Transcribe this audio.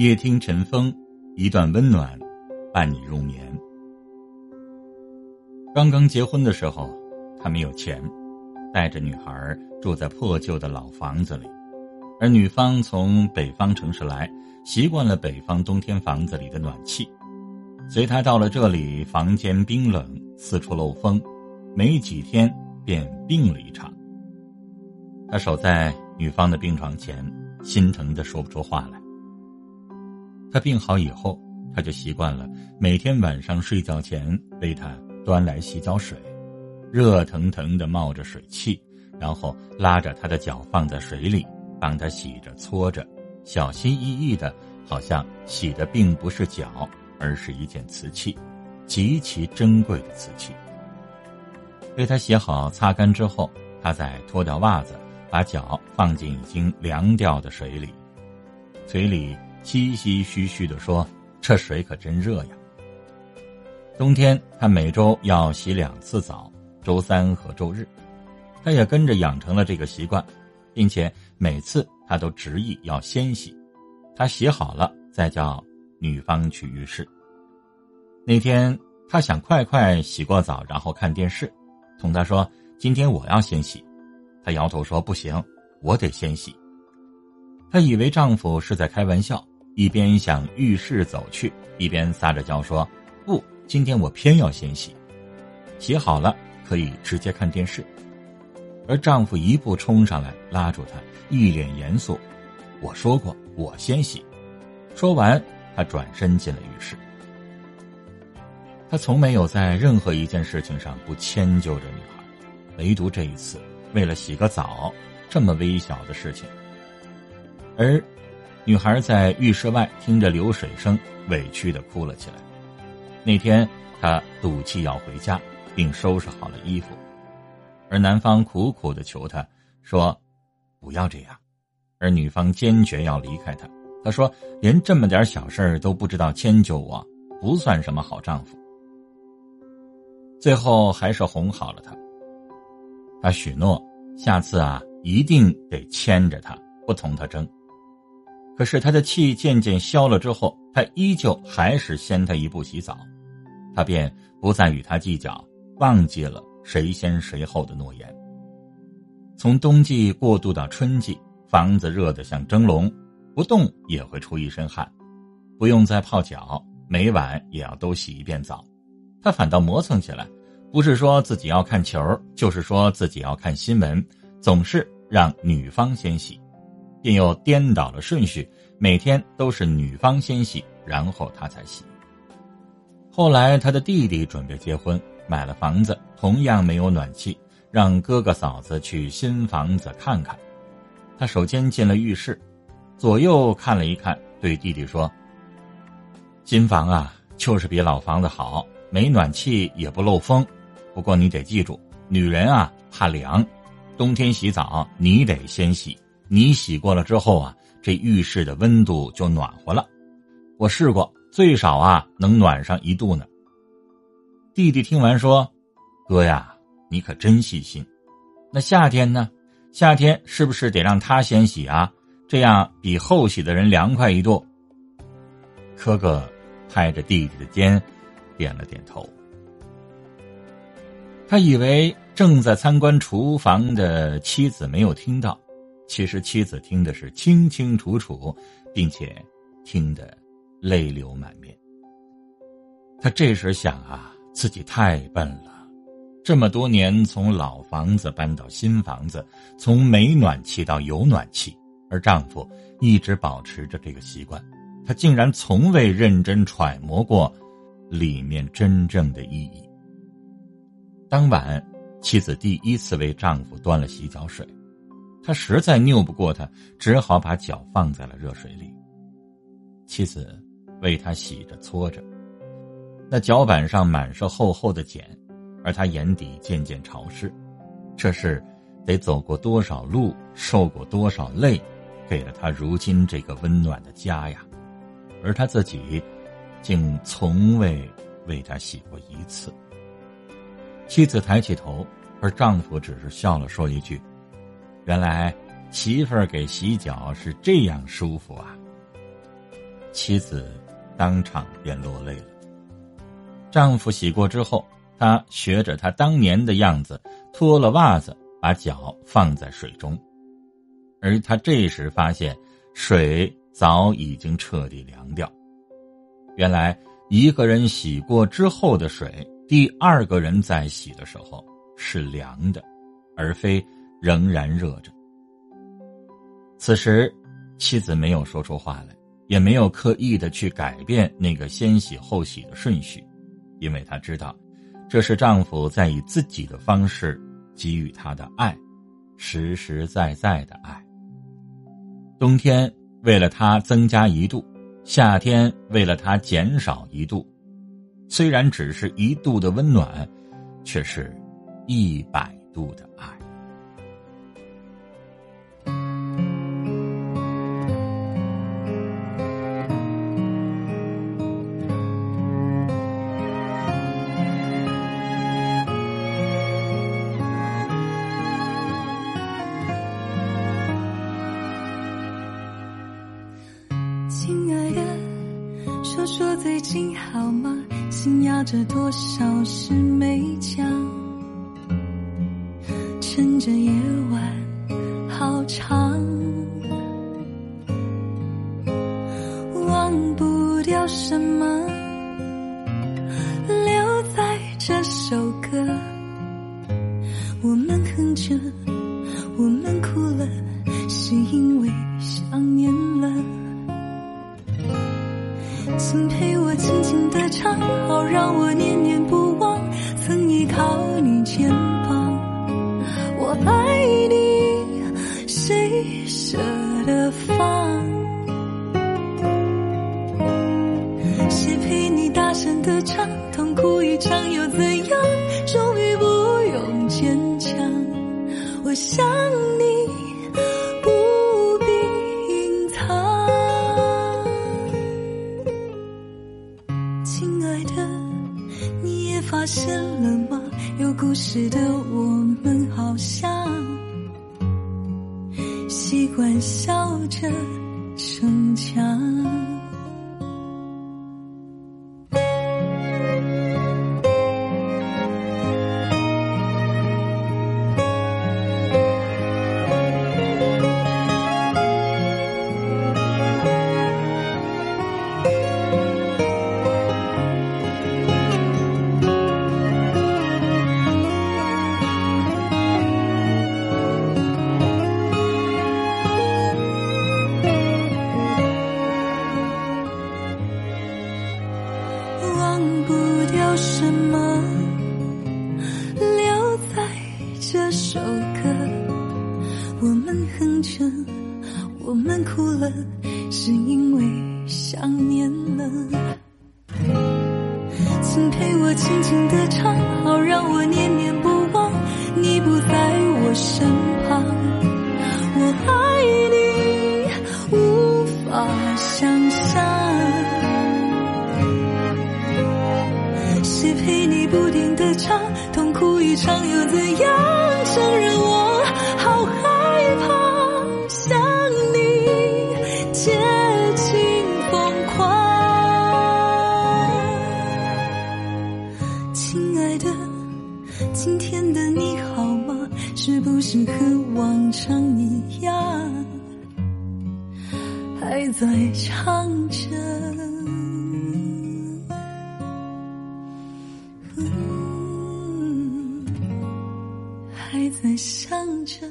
夜听晨风，一段温暖，伴你入眠。刚刚结婚的时候，他没有钱，带着女孩住在破旧的老房子里，而女方从北方城市来，习惯了北方冬天房子里的暖气。随他到了这里，房间冰冷，四处漏风，没几天便病了一场。他守在女方的病床前，心疼的说不出话来。他病好以后，他就习惯了每天晚上睡觉前为他端来洗脚水，热腾腾的冒着水汽，然后拉着他的脚放在水里，帮他洗着搓着，小心翼翼的，好像洗的并不是脚。而是一件瓷器，极其珍贵的瓷器。为他洗好、擦干之后，他再脱掉袜子，把脚放进已经凉掉的水里，嘴里唏唏嘘嘘的说：“这水可真热呀。”冬天他每周要洗两次澡，周三和周日，他也跟着养成了这个习惯，并且每次他都执意要先洗，他洗好了再叫。女方去浴室。那天，他想快快洗过澡，然后看电视，同他说：“今天我要先洗。”他摇头说：“不行，我得先洗。”她以为丈夫是在开玩笑，一边向浴室走去，一边撒着娇说：“不，今天我偏要先洗，洗好了可以直接看电视。”而丈夫一步冲上来，拉住她，一脸严肃：“我说过，我先洗。”说完。他转身进了浴室。他从没有在任何一件事情上不迁就着女孩，唯独这一次，为了洗个澡这么微小的事情。而女孩在浴室外听着流水声，委屈的哭了起来。那天，她赌气要回家，并收拾好了衣服，而男方苦苦的求她说：“不要这样。”而女方坚决要离开他。他说：“连这么点小事都不知道迁就我，不算什么好丈夫。”最后还是哄好了他。他许诺下次啊一定得牵着他，不同他争。可是他的气渐渐消了之后，他依旧还是先他一步洗澡，他便不再与他计较，忘记了谁先谁后的诺言。从冬季过渡到春季，房子热得像蒸笼。不动也会出一身汗，不用再泡脚，每晚也要都洗一遍澡。他反倒磨蹭起来，不是说自己要看球，就是说自己要看新闻，总是让女方先洗，便又颠倒了顺序，每天都是女方先洗，然后他才洗。后来他的弟弟准备结婚，买了房子，同样没有暖气，让哥哥嫂子去新房子看看。他首先进了浴室。左右看了一看，对弟弟说：“新房啊，就是比老房子好，没暖气也不漏风。不过你得记住，女人啊怕凉，冬天洗澡你得先洗。你洗过了之后啊，这浴室的温度就暖和了。我试过，最少啊能暖上一度呢。”弟弟听完说：“哥呀，你可真细心。那夏天呢？夏天是不是得让他先洗啊？”这样比后洗的人凉快一度。哥哥拍着弟弟的肩，点了点头。他以为正在参观厨房的妻子没有听到，其实妻子听的是清清楚楚，并且听得泪流满面。他这时想啊，自己太笨了，这么多年从老房子搬到新房子，从没暖气到有暖气。而丈夫一直保持着这个习惯，他竟然从未认真揣摩过里面真正的意义。当晚，妻子第一次为丈夫端了洗脚水，他实在拗不过他，只好把脚放在了热水里。妻子为他洗着搓着，那脚板上满是厚厚的茧，而他眼底渐渐潮湿，这是得走过多少路，受过多少累。给了他如今这个温暖的家呀，而他自己，竟从未为他洗过一次。妻子抬起头，而丈夫只是笑了，说一句：“原来媳妇儿给洗脚是这样舒服啊。”妻子当场便落泪了。丈夫洗过之后，他学着他当年的样子，脱了袜子，把脚放在水中，而他这时发现水早已经彻底凉掉。原来，一个人洗过之后的水，第二个人在洗的时候是凉的，而非仍然热着。此时，妻子没有说出话来，也没有刻意的去改变那个先洗后洗的顺序，因为她知道，这是丈夫在以自己的方式给予她的爱，实实在在的爱。冬天为了她增加一度，夏天为了她减少一度，虽然只是一度的温暖，却是一百度的爱。说说最近好吗？心压着多少事没讲，趁着夜晚好长，忘不掉什么，留在这首歌。我们哼着，时的我们好像习惯笑着逞强。什么留在这首歌？我们哼着，我们哭了，是因为想念了。请陪我轻轻的唱，好让我念念还在唱着？还在想着